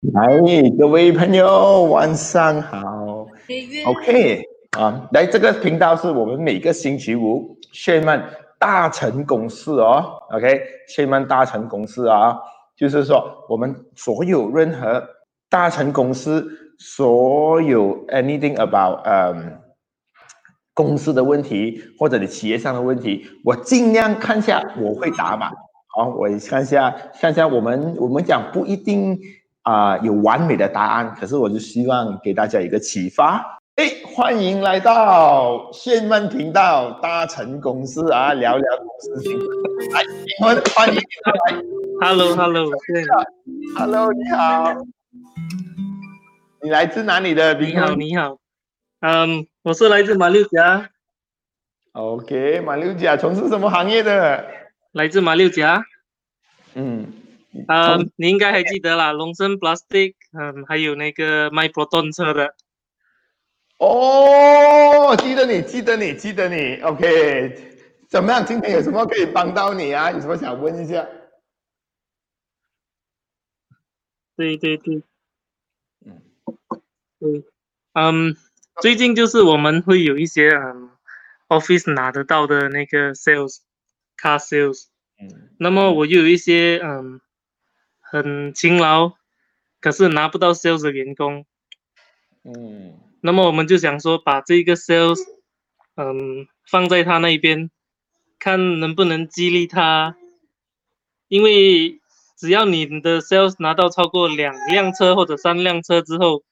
来，各位朋友，晚上好。OK 啊，来这个频道是我们每个星期五炫曼大成公司哦。OK，炫曼大成公司啊，就是说我们所有任何大成公司所有 anything about 嗯公司的问题或者你企业上的问题，我尽量看下我会答嘛。好，我看下看下我们我们讲不一定。啊，有完美的答案，可是我就希望给大家一个启发。哎，欢迎来到炫曼频道大成公司啊，聊聊公司新闻。来，欢迎欢迎来，Hello，Hello，Hello，你好，你来自哪里的？你好，你好，嗯，我是来自马六甲。OK，马六甲从事什么行业的？来自马六甲。嗯。啊，你应该还记得啦，龙森 Plastic，嗯，还有那个卖 Proton 车的。哦，记得你，记得你，记得你。OK，怎么样？今天有什么可以帮到你啊？有什么想问一下？对对对，嗯，对，嗯，最近就是我们会有一些嗯，Office 拿得到的那个 Sales，Car Sales，嗯，那么我又有一些嗯。很勤劳，可是拿不到 sales 的员工，嗯，那么我们就想说，把这个 sales，嗯，放在他那边，看能不能激励他，因为只要你的 sales 拿到超过两辆车或者三辆车之后，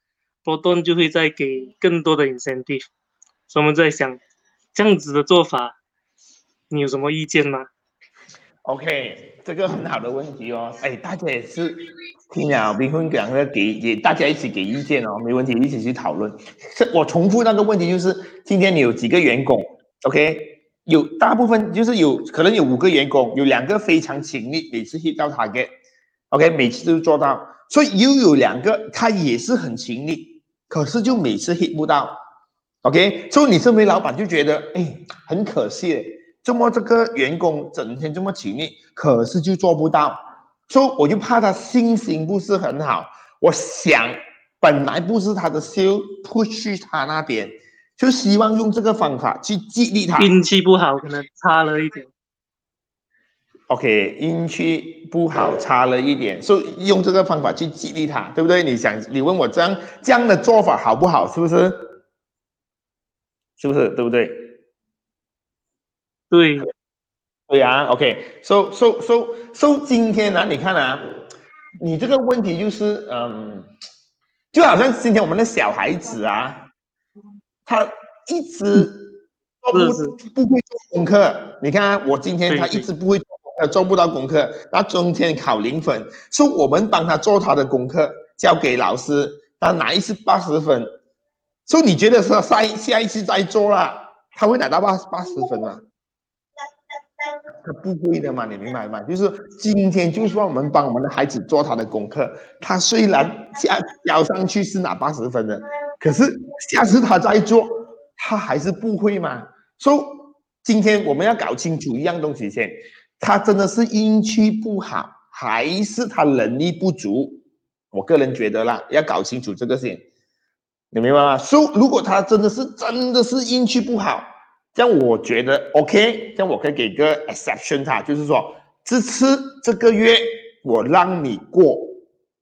波顿就会再给更多的 incentive，所以我们在想，这样子的做法，你有什么意见吗？OK，这个很好的问题哦。哎，大家也是听了冰峰讲的，给给大家一起给意见哦，没问题，一起去讨论。我重复那个问题，就是今天你有几个员工？OK，有大部分就是有可能有五个员工，有两个非常勤力，每次 hit 到 target，OK，每次都做到。所以又有两个他也是很勤力，可是就每次 hit 不到。OK，所以你身为老板就觉得哎，很可惜。这么这个员工整天这么勤力，可是就做不到，所以我就怕他心情不是很好。我想本来不是他的修，不去他那边，就希望用这个方法去激励他。运气不好，可能差了一点。OK，运气不好，差了一点，所以用这个方法去激励他，对不对？你想，你问我这样这样的做法好不好？是不是？是不是？对不对？对，对啊，OK，so so so so，今天呢，你看啊，你这个问题就是，嗯，就好像今天我们的小孩子啊，他一直做不不会做功课。你看，我今天他一直不会做做不到功课，那中间考零分，说我们帮他做他的功课，交给老师，他拿一次八十分，所以你觉得说下下一次再做了，他会拿到八八十分吗？他不会的嘛，你明白吗？就是今天就算我们帮我们的孩子做他的功课，他虽然下交上去是拿八十分的，可是下次他再做，他还是不会嘛。所以今天我们要搞清楚一样东西先，他真的是运气不好，还是他能力不足？我个人觉得啦，要搞清楚这个先，你明白吗？所以如果他真的是真的是运气不好。这样我觉得 OK，这样我可以给个 exception，他就是说，这次这个月我让你过，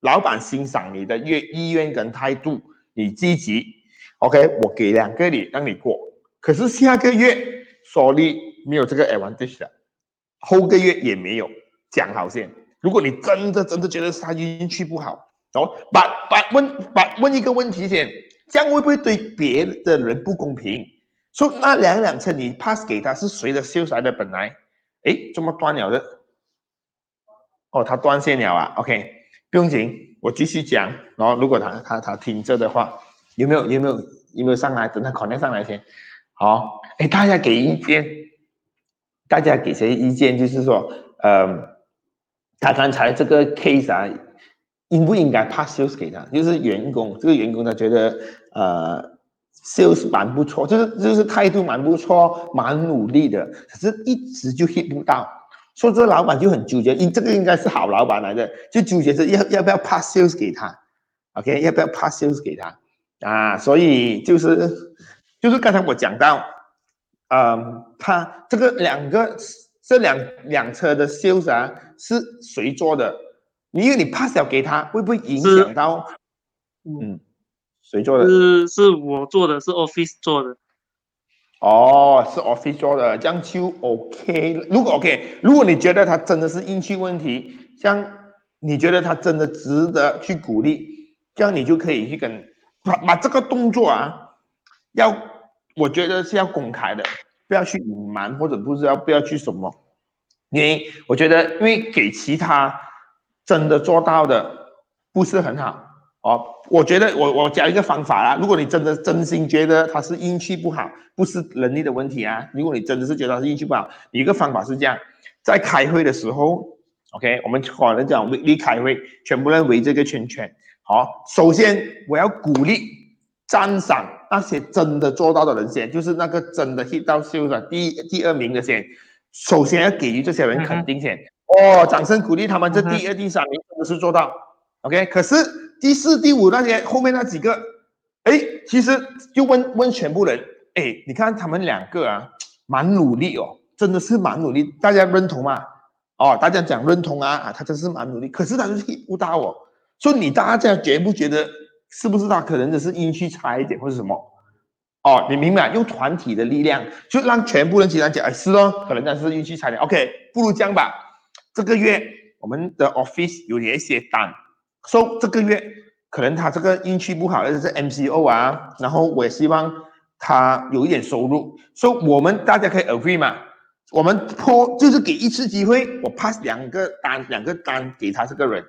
老板欣赏你的愿意愿跟态度，你积极，OK，我给两个你让你过。可是下个月 sorry 没有这个 advantage 的，后个月也没有，讲好先。如果你真的真的觉得他运气不好，哦，把把问把问一个问题先，这样会不会对别的人不公平？说那两辆车你 pass 给他是谁的修来的？本来，哎，这么断了的？哦，他断线了啊。OK，不用紧，我继续讲。然后如果他他他听着的话，有没有有没有有没有上来？等他肯定上来先。好，哎，大家给意见，大家给谁意见？就是说，呃，他刚才这个 case 啊，应不应该 pass 修给他？就是员工，这个员工他觉得，呃。Sales 蛮不错，就是就是态度蛮不错，蛮努力的，可是一直就 hit 不到，所以这个老板就很纠结，因这个应该是好老板来的，就纠结着要要不要 pass sales 给他 OK，要不要 pass sales 给他啊？所以就是就是刚才我讲到，嗯，他这个两个这两两车的 sales 啊，是谁做的？因为你 pass 掉给他，会不会影响到？嗯，谁做的？是是我做的，是 office 做的。哦，是 office 做的，这样就 OK。如果 OK，如果你觉得他真的是运气问题，像你觉得他真的值得去鼓励，这样你就可以去跟把把这个动作啊，要我觉得是要公开的，不要去隐瞒或者不知道不要去什么。因为我觉得，因为给其他真的做到的不是很好。哦，我觉得我我讲一个方法啦。如果你真的真心觉得他是运气不好，不是能力的问题啊。如果你真的是觉得他是运气不好，一个方法是这样：在开会的时候，OK，我们可能讲围立开会，全部人围这个圈圈。好，首先我要鼓励、赞赏那些真的做到的人先，就是那个真的 hit 到 sales 第第二名的先。首先要给予这些人肯定先。哦，掌声鼓励他们，这第二、第三名真的是做到。OK，可是。第四、第五那些后面那几个，哎，其实就问问全部人，哎，你看他们两个啊，蛮努力哦，真的是蛮努力，大家认同吗？哦，大家讲认同啊，啊，他真是蛮努力，可是他就是不搭我，所以你大家觉不觉得是不是他可能只是运气差一点或者什么？哦，你明白？用团体的力量，就让全部人起来讲，哎，是哦，可能他是运气差点。OK，不如这样吧，这个月我们的 office 有一些单。说这个月可能他这个运气不好，而且是 MCO 啊，然后我也希望他有一点收入。说我们大家可以 agree 嘛？我们破就是给一次机会，我 pass 两个单，两个单给他这个人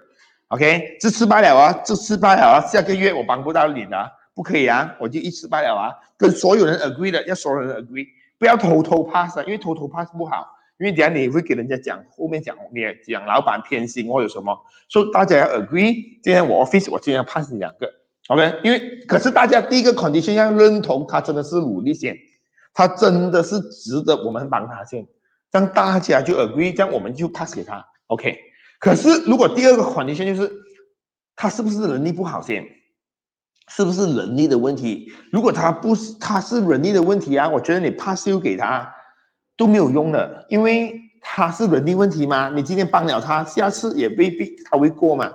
，OK？这失败了啊，这失败了啊，下个月我帮不到你的，不可以啊，我就一次败了啊，跟所有人 agree 的，要所有人 agree，不要偷偷 pass，因为偷偷 pass 不好。因为等下你会给人家讲，后面讲你讲老板偏心或者什么，所以大家要 agree。今天我 office 我今天 pass 你两个，OK？因为可是大家第一个 condition 要认同他真的是努力先，他真的是值得我们帮他先，让大家就 agree，这样我们就 pass 给他，OK？可是如果第二个 condition 就是他是不是能力不好先，是不是能力的问题？如果他不是他是能力的问题啊，我觉得你 pass 又给他。都没有用的，因为他是人力问题嘛。你今天帮了他，下次也未必他会过嘛。